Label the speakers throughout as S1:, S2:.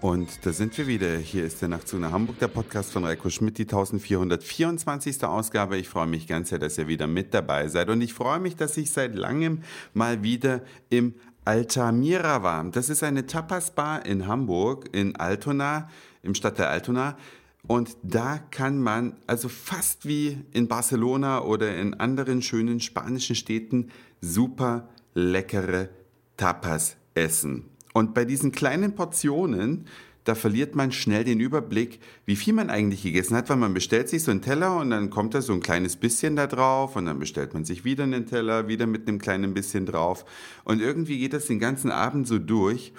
S1: Und da sind wir wieder. Hier ist der Nachtzug nach Hamburg, der Podcast von Reiko Schmidt, die 1424. Ausgabe. Ich freue mich ganz sehr, dass ihr wieder mit dabei seid. Und ich freue mich, dass ich seit langem mal wieder im Altamira war. Das ist eine Tapas-Bar in Hamburg, in Altona, im Stadtteil Altona. Und da kann man, also fast wie in Barcelona oder in anderen schönen spanischen Städten, super leckere Tapas essen. Und bei diesen kleinen Portionen, da verliert man schnell den Überblick, wie viel man eigentlich gegessen hat, weil man bestellt sich so einen Teller und dann kommt da so ein kleines bisschen da drauf und dann bestellt man sich wieder einen Teller, wieder mit einem kleinen bisschen drauf. Und irgendwie geht das den ganzen Abend so durch.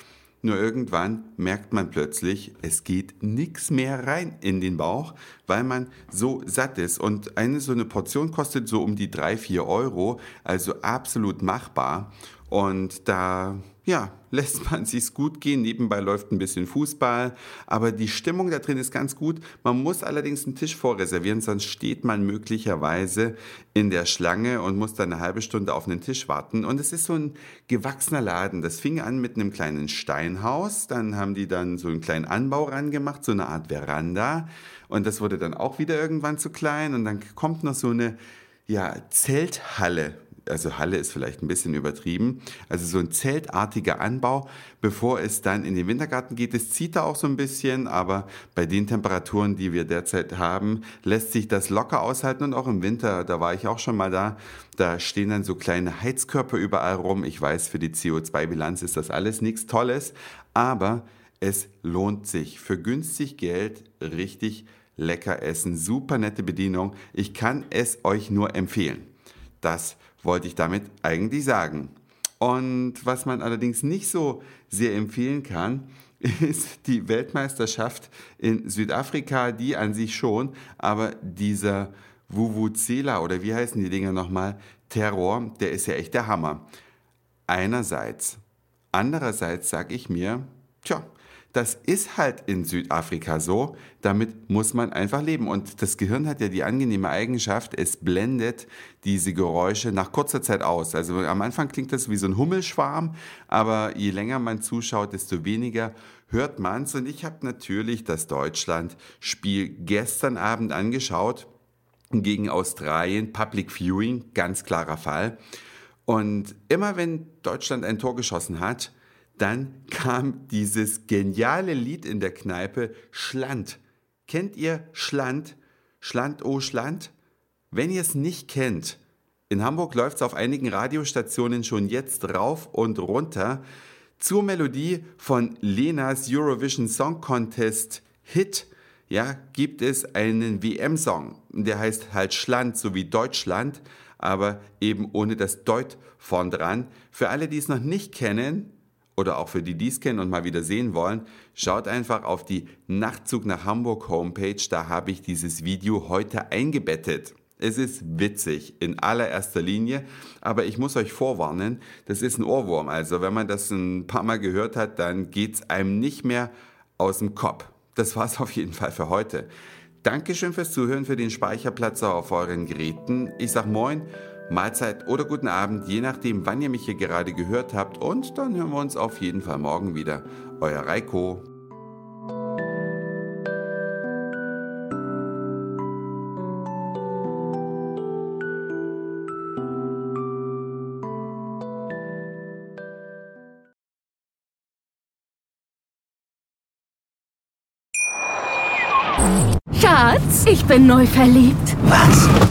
S1: Nur irgendwann merkt man plötzlich, es geht nichts mehr rein in den Bauch, weil man so satt ist. Und eine so eine Portion kostet so um die drei vier Euro, also absolut machbar. Und da ja, lässt man sich's gut gehen. Nebenbei läuft ein bisschen Fußball, aber die Stimmung da drin ist ganz gut. Man muss allerdings einen Tisch vorreservieren, sonst steht man möglicherweise in der Schlange und muss dann eine halbe Stunde auf einen Tisch warten. Und es ist so ein gewachsener Laden. Das fing an mit einem kleinen Steinhaus, dann haben die dann so einen kleinen Anbau rangemacht, so eine Art Veranda. Und das wurde dann auch wieder irgendwann zu klein. Und dann kommt noch so eine ja, Zelthalle also Halle ist vielleicht ein bisschen übertrieben, also so ein zeltartiger Anbau, bevor es dann in den Wintergarten geht. Es zieht da auch so ein bisschen, aber bei den Temperaturen, die wir derzeit haben, lässt sich das locker aushalten und auch im Winter, da war ich auch schon mal da, da stehen dann so kleine Heizkörper überall rum. Ich weiß, für die CO2-Bilanz ist das alles nichts Tolles, aber es lohnt sich. Für günstig Geld richtig lecker essen, super nette Bedienung. Ich kann es euch nur empfehlen. Das wollte ich damit eigentlich sagen. Und was man allerdings nicht so sehr empfehlen kann, ist die Weltmeisterschaft in Südafrika, die an sich schon, aber dieser Vuvuzela oder wie heißen die Dinger nochmal, Terror, der ist ja echt der Hammer. Einerseits. Andererseits sage ich mir, tja, das ist halt in Südafrika so. Damit muss man einfach leben. Und das Gehirn hat ja die angenehme Eigenschaft, es blendet diese Geräusche nach kurzer Zeit aus. Also am Anfang klingt das wie so ein Hummelschwarm, aber je länger man zuschaut, desto weniger hört man es. Und ich habe natürlich das Deutschland-Spiel gestern Abend angeschaut gegen Australien. Public Viewing, ganz klarer Fall. Und immer wenn Deutschland ein Tor geschossen hat, dann kam dieses geniale Lied in der Kneipe, Schland. Kennt ihr Schland? Schland, oh Schland? Wenn ihr es nicht kennt, in Hamburg läuft es auf einigen Radiostationen schon jetzt rauf und runter. Zur Melodie von Lenas Eurovision Song Contest Hit ja, gibt es einen WM-Song. Der heißt halt Schland, so wie Deutschland, aber eben ohne das Deut vorn dran. Für alle, die es noch nicht kennen, oder auch für die, die es kennen und mal wieder sehen wollen, schaut einfach auf die Nachtzug nach Hamburg Homepage, da habe ich dieses Video heute eingebettet. Es ist witzig in allererster Linie, aber ich muss euch vorwarnen, das ist ein Ohrwurm. Also wenn man das ein paar Mal gehört hat, dann geht es einem nicht mehr aus dem Kopf. Das war es auf jeden Fall für heute. Dankeschön fürs Zuhören, für den Speicherplatz auf euren Geräten. Ich sag Moin Mahlzeit oder guten Abend, je nachdem, wann ihr mich hier gerade gehört habt. Und dann hören wir uns auf jeden Fall morgen wieder. Euer Reiko.
S2: Schatz, ich bin neu verliebt.
S3: Was?